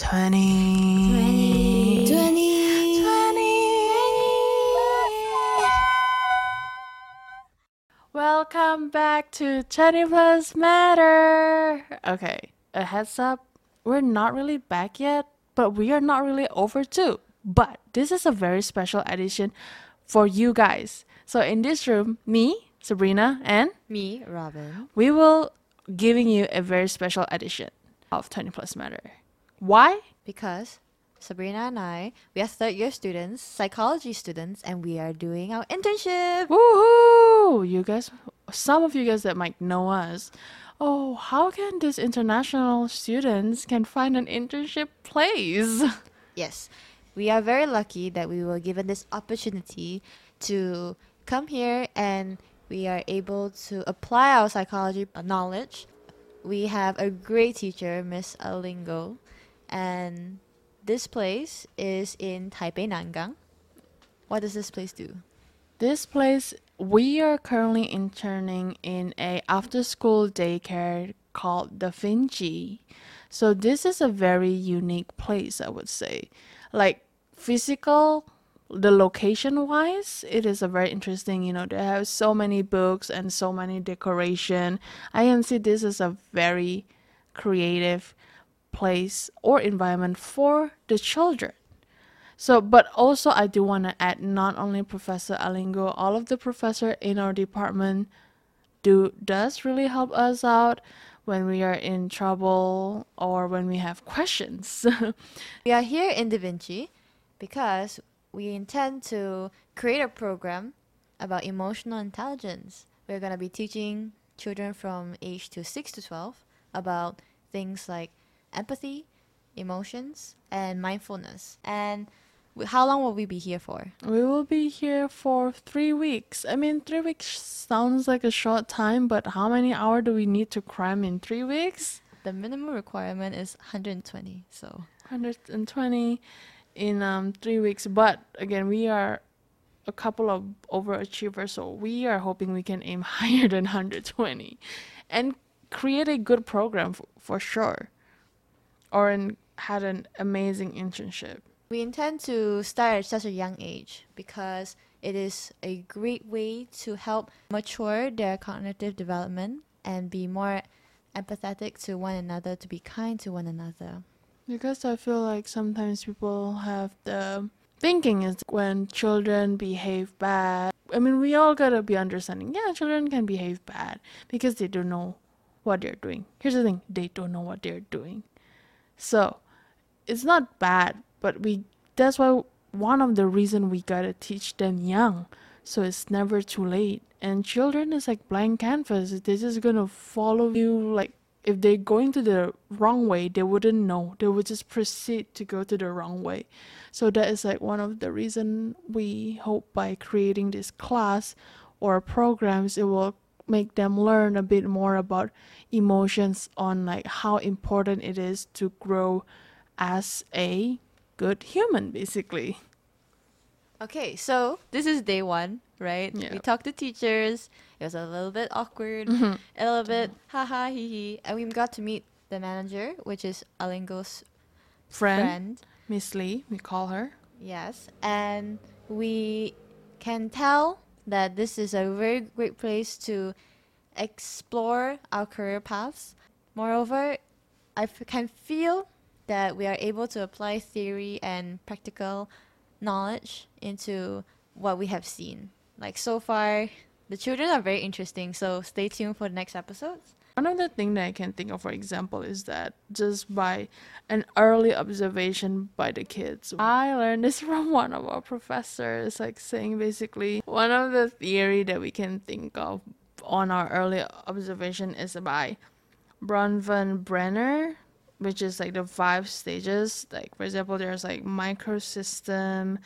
20. 20. 20. Welcome back to 20 Plus Matter. Okay, a heads up. We're not really back yet, but we are not really over too. But this is a very special edition for you guys. So in this room, me, Sabrina, and Me, Robyn. we will giving you a very special edition of 20 Plus Matter. Why? Because Sabrina and I, we are third year students, psychology students, and we are doing our internship. Woohoo! You guys, some of you guys that might know us. Oh, how can these international students can find an internship place? Yes, we are very lucky that we were given this opportunity to come here and we are able to apply our psychology knowledge. We have a great teacher, Miss Alingo, and this place is in Taipei, Nangang. What does this place do? This place, we are currently interning in a after-school daycare called Da Vinci. So this is a very unique place, I would say. Like physical, the location wise, it is a very interesting, you know, they have so many books and so many decoration. I can see this is a very creative place or environment for the children. So, but also I do want to add not only Professor Alingo, all of the professor in our department do does really help us out when we are in trouble or when we have questions. We are here in Da Vinci because we intend to create a program about emotional intelligence. We're going to be teaching children from age to 6 to 12 about things like empathy, emotions, and mindfulness. And how long will we be here for? we will be here for three weeks. I mean, three weeks sounds like a short time, but how many hours do we need to cram in three weeks? The minimum requirement is 120. So, 120 in um, three weeks. But again, we are a couple of overachievers, so we are hoping we can aim higher than 120 and create a good program f- for sure. Or an, had an amazing internship. We intend to start at such a young age because it is a great way to help mature their cognitive development and be more empathetic to one another, to be kind to one another. Because I feel like sometimes people have the thinking is when children behave bad. I mean, we all gotta be understanding. Yeah, children can behave bad because they don't know what they're doing. Here's the thing they don't know what they're doing. So it's not bad, but we that's why one of the reason we gotta teach them young. So it's never too late. And children is like blank canvas. They're just gonna follow you like if they're going to the wrong way, they wouldn't know. They would just proceed to go to the wrong way. So that is like one of the reason we hope by creating this class or programs, it will make them learn a bit more about emotions on like how important it is to grow as a good human, basically. Okay, so this is day one, right? Yeah. We talked to teachers. It was a little bit awkward, Mhm. a little bit haha hee hee, and we got to meet the manager, which is Alingo's Friend, friend. Miss Lee, we call her. Yes, and we can tell that this is a very great place to explore our career paths. Moreover, I can feel that we are able to apply theory and practical knowledge into what we have seen. Like so far, the children are very interesting, so stay tuned for the next episodes. One of the things that I can think of, for example, is that just by an early observation by the kids. I learned this from one of our professors, like saying basically one of the theory that we can think of on our early observation is by Bronfenbrenner, which is like the five stages. Like for example, there's like microsystem,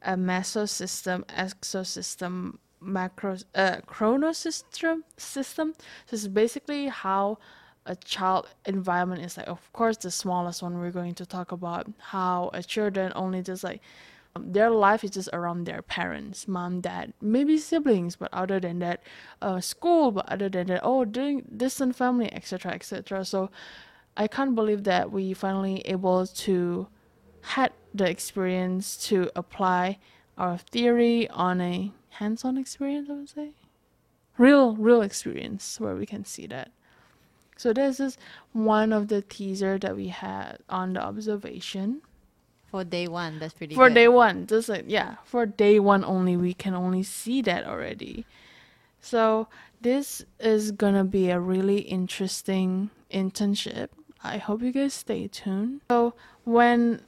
a mesosystem, exosystem, macro uh chronosystem system. So it's basically how a child environment is like of course the smallest one we're going to talk about how a children only just like um, their life is just around their parents mom dad maybe siblings but other than that uh, school but other than that oh doing distant family etc etc so I can't believe that we finally able to had the experience to apply our theory on a hands-on experience. I would say, real, real experience where we can see that. So this is one of the teaser that we had on the observation For day one, that's pretty for good. day one. Just like yeah, for day one only, we can only see that already. So this is gonna be a really interesting internship. I hope you guys stay tuned. So when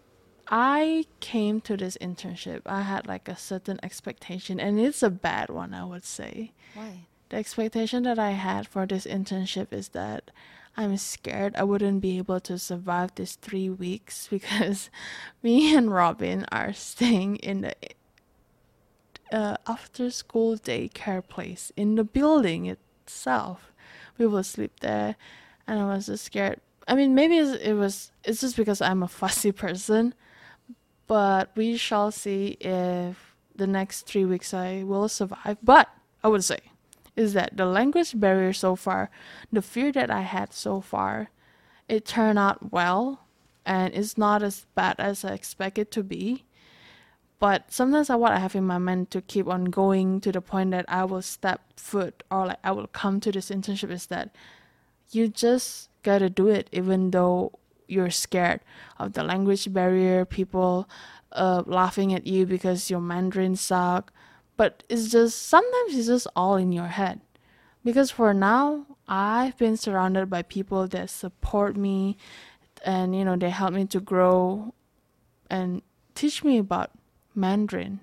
I came to this internship, I had like a certain expectation, and it's a bad one, I would say. Why? The expectation that I had for this internship is that I'm scared I wouldn't be able to survive these three weeks because me and Robyn are staying in the uh, after school daycare place in the building itself. We will sleep there, and I was just scared. I mean, maybe it was it's just because I'm a fussy person, but we shall see if the next three weeks I will survive. But I would say is that the language barrier so far, the fear that I had so far, it turned out well and it's not as bad as I expect it to be. But sometimes I what I have in my mind to keep on going to the point that I will step foot or like I will come to this internship is that you just gotta do it even though you're scared of the language barrier, people uh, laughing at you because your Mandarin suck, but it's just sometimes it's just all in your head. Because for now i've been surrounded by people that support me and you know they help me to grow and teach me about mandarin.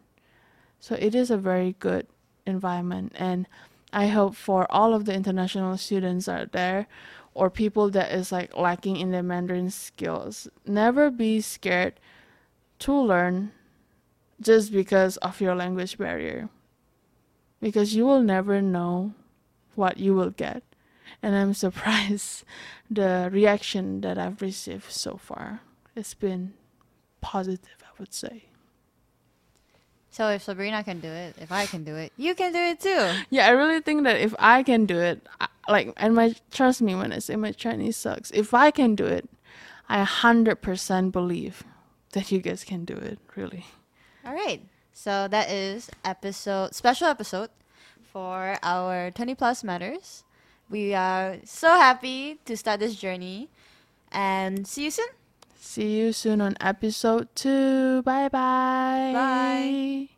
So it is a very good environment and i hope for all of the international students out there or people that is like lacking in their mandarin skills never be scared to learn just because of your language barrier. Because you will never know what you will get. And I'm surprised the reaction that I've received so far. It's been positive, I would say. So if Sabrina can do it, if I can do it, you can do it too. Yeah, I really think that if I can do it, I, like, and my trust me when I say my Chinese sucks, if I can do it, I 100% believe that you guys can do it, really. All right. So that is episode special episode for our 20 plus matters. We are so happy to start this journey and see you soon. See you soon on episode two. Bye bye. Bye.